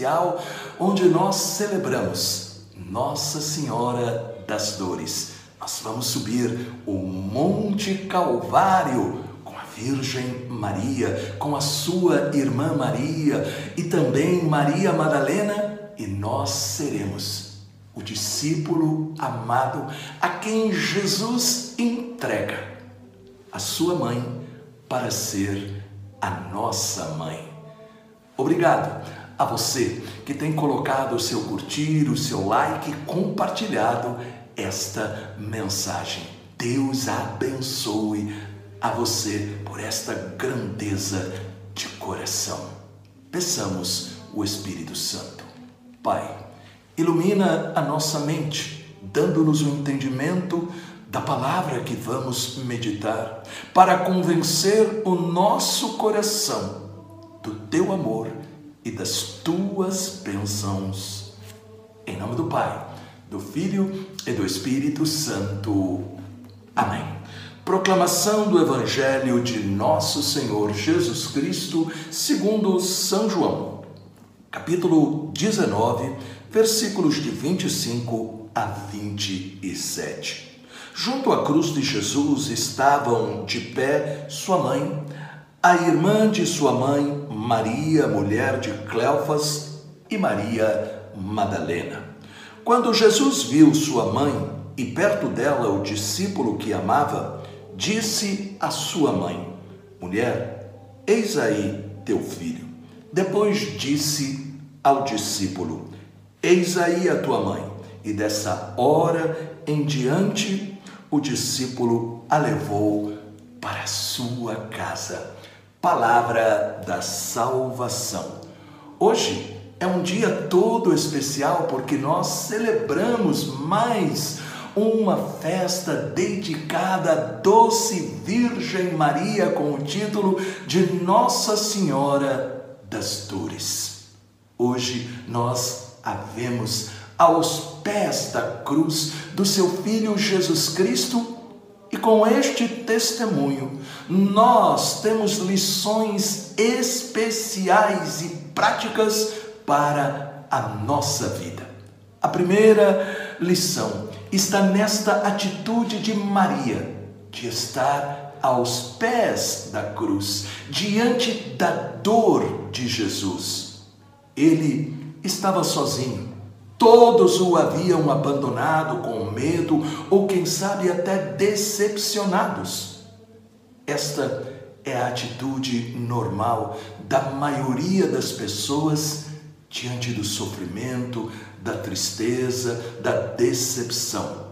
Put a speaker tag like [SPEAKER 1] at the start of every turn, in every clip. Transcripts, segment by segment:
[SPEAKER 1] especial onde nós celebramos Nossa Senhora das Dores. Nós vamos subir o Monte Calvário com a Virgem Maria, com a sua irmã Maria e também Maria Madalena, e nós seremos o discípulo amado a quem Jesus entrega a sua mãe para ser a nossa mãe. Obrigado a você que tem colocado o seu curtir, o seu like, compartilhado esta mensagem. Deus abençoe a você por esta grandeza de coração. Peçamos o Espírito Santo. Pai, ilumina a nossa mente, dando-nos o entendimento da palavra que vamos meditar, para convencer o nosso coração do teu amor e das tuas bênçãos. Em nome do Pai, do Filho e do Espírito Santo. Amém. Proclamação do Evangelho de Nosso Senhor Jesus Cristo, segundo São João, capítulo 19, versículos de 25 a 27. Junto à cruz de Jesus estavam de pé sua mãe, a irmã de sua mãe, Maria, mulher de Cleofas, e Maria Madalena. Quando Jesus viu sua mãe e perto dela o discípulo que amava, disse à sua mãe: Mulher, eis aí teu filho. Depois disse ao discípulo: Eis aí a tua mãe. E dessa hora em diante o discípulo a levou para sua casa. Palavra da salvação. Hoje é um dia todo especial porque nós celebramos mais uma festa dedicada à doce Virgem Maria com o título de Nossa Senhora das Dores. Hoje nós a vemos aos pés da cruz do seu Filho Jesus Cristo e com este testemunho, nós temos lições especiais e práticas para a nossa vida. A primeira lição está nesta atitude de Maria, de estar aos pés da cruz, diante da dor de Jesus. Ele estava sozinho, Todos o haviam abandonado com medo ou, quem sabe, até decepcionados. Esta é a atitude normal da maioria das pessoas diante do sofrimento, da tristeza, da decepção.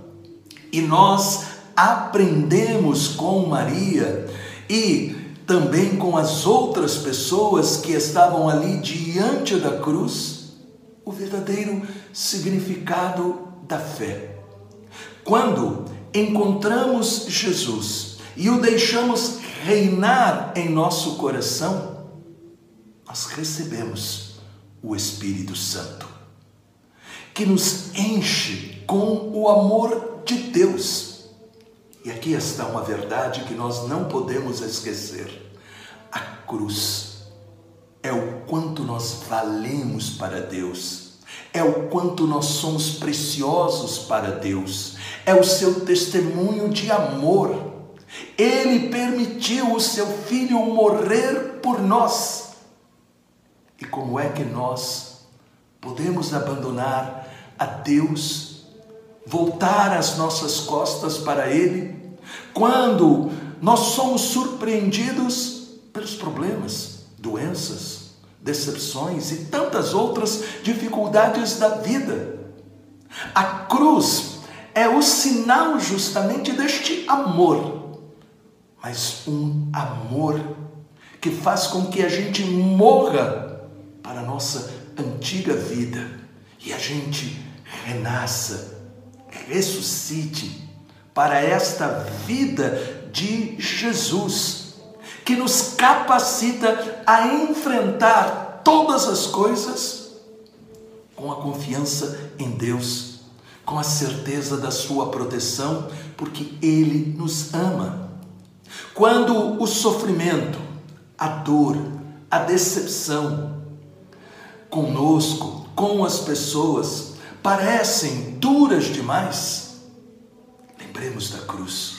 [SPEAKER 1] E nós aprendemos com Maria e também com as outras pessoas que estavam ali diante da cruz o verdadeiro significado da fé. Quando encontramos Jesus e o deixamos reinar em nosso coração, nós recebemos o Espírito Santo, que nos enche com o amor de Deus. E aqui está uma verdade que nós não podemos esquecer: a cruz é o quanto nós valemos para Deus, é o quanto nós somos preciosos para Deus, é o seu testemunho de amor. Ele permitiu o seu filho morrer por nós. E como é que nós podemos abandonar a Deus, voltar as nossas costas para Ele, quando nós somos surpreendidos pelos problemas? doenças, decepções e tantas outras dificuldades da vida. A cruz é o sinal justamente deste amor, mas um amor que faz com que a gente morra para a nossa antiga vida e a gente renasça, ressuscite para esta vida de Jesus que nos capacita a enfrentar todas as coisas com a confiança em Deus, com a certeza da Sua proteção, porque Ele nos ama. Quando o sofrimento, a dor, a decepção conosco, com as pessoas, parecem duras demais, lembremos da cruz.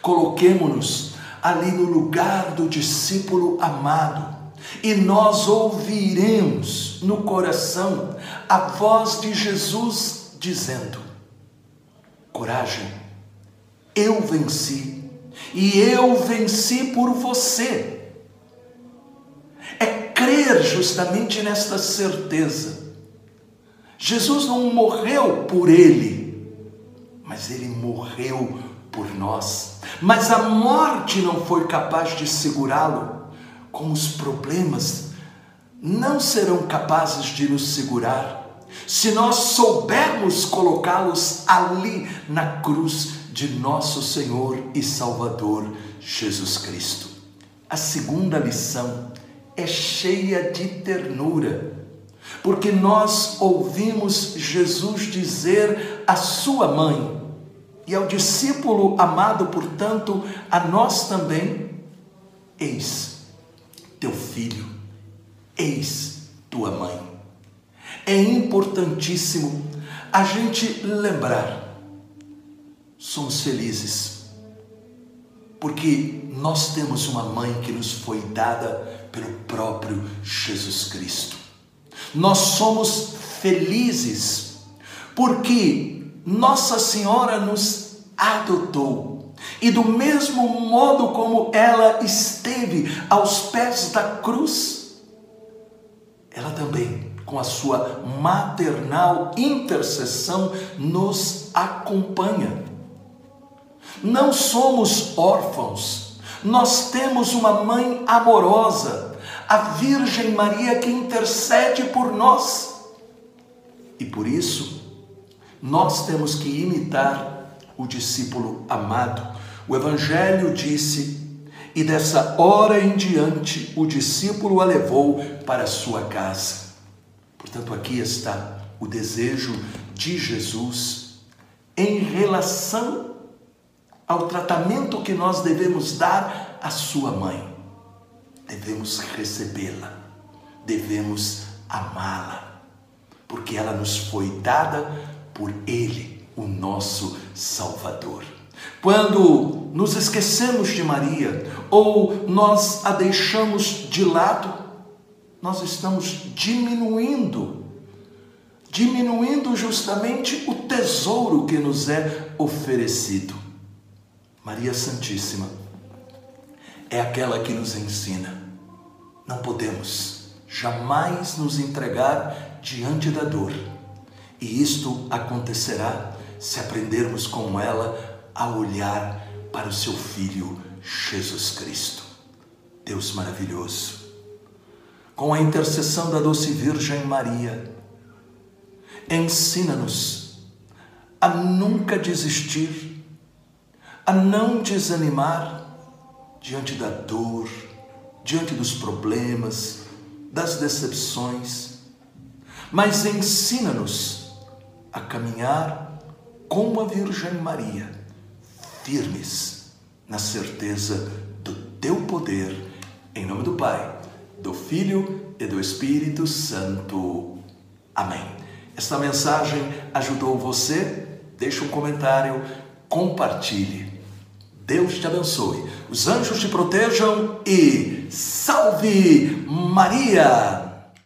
[SPEAKER 1] Coloquemo-nos ali no lugar do discípulo amado e nós ouviremos no coração a voz de Jesus dizendo: Coragem, eu venci e eu venci por você. É crer justamente nesta certeza. Jesus não morreu por ele, mas ele morreu por nós. Mas a morte não foi capaz de segurá-lo, como os problemas não serão capazes de nos segurar se nós soubermos colocá-los ali na cruz de nosso Senhor e Salvador Jesus Cristo. A segunda lição é cheia de ternura, porque nós ouvimos Jesus dizer à sua mãe e ao discípulo amado, portanto, a nós também: Eis teu filho, eis tua mãe. É importantíssimo a gente lembrar somos felizes, porque nós temos uma mãe que nos foi dada pelo próprio Jesus Cristo. Nós somos felizes porque Nossa Senhora nos adotou. E do mesmo modo como ela esteve aos pés da cruz, ela também com a sua maternal intercessão, nos acompanha. Não somos órfãos, nós temos uma mãe amorosa, a Virgem Maria que intercede por nós. E por isso, nós temos que imitar o discípulo amado. O Evangelho disse: e dessa hora em diante o discípulo a levou para sua casa. Portanto, aqui está o desejo de Jesus em relação ao tratamento que nós devemos dar à sua mãe. Devemos recebê-la, devemos amá-la, porque ela nos foi dada por Ele, o nosso Salvador. Quando nos esquecemos de Maria ou nós a deixamos de lado, nós estamos diminuindo, diminuindo justamente o tesouro que nos é oferecido. Maria Santíssima é aquela que nos ensina. Não podemos jamais nos entregar diante da dor. E isto acontecerá se aprendermos com ela a olhar para o seu Filho Jesus Cristo. Deus maravilhoso. Com a intercessão da doce Virgem Maria, ensina-nos a nunca desistir a não desanimar diante da dor, diante dos problemas, das decepções, mas ensina-nos a caminhar como a Virgem Maria, firmes na certeza do teu poder, em nome do Pai, do Filho e do Espírito Santo. Amém. Esta mensagem ajudou você? Deixe um comentário, compartilhe. Deus te abençoe, os anjos te protejam e salve Maria!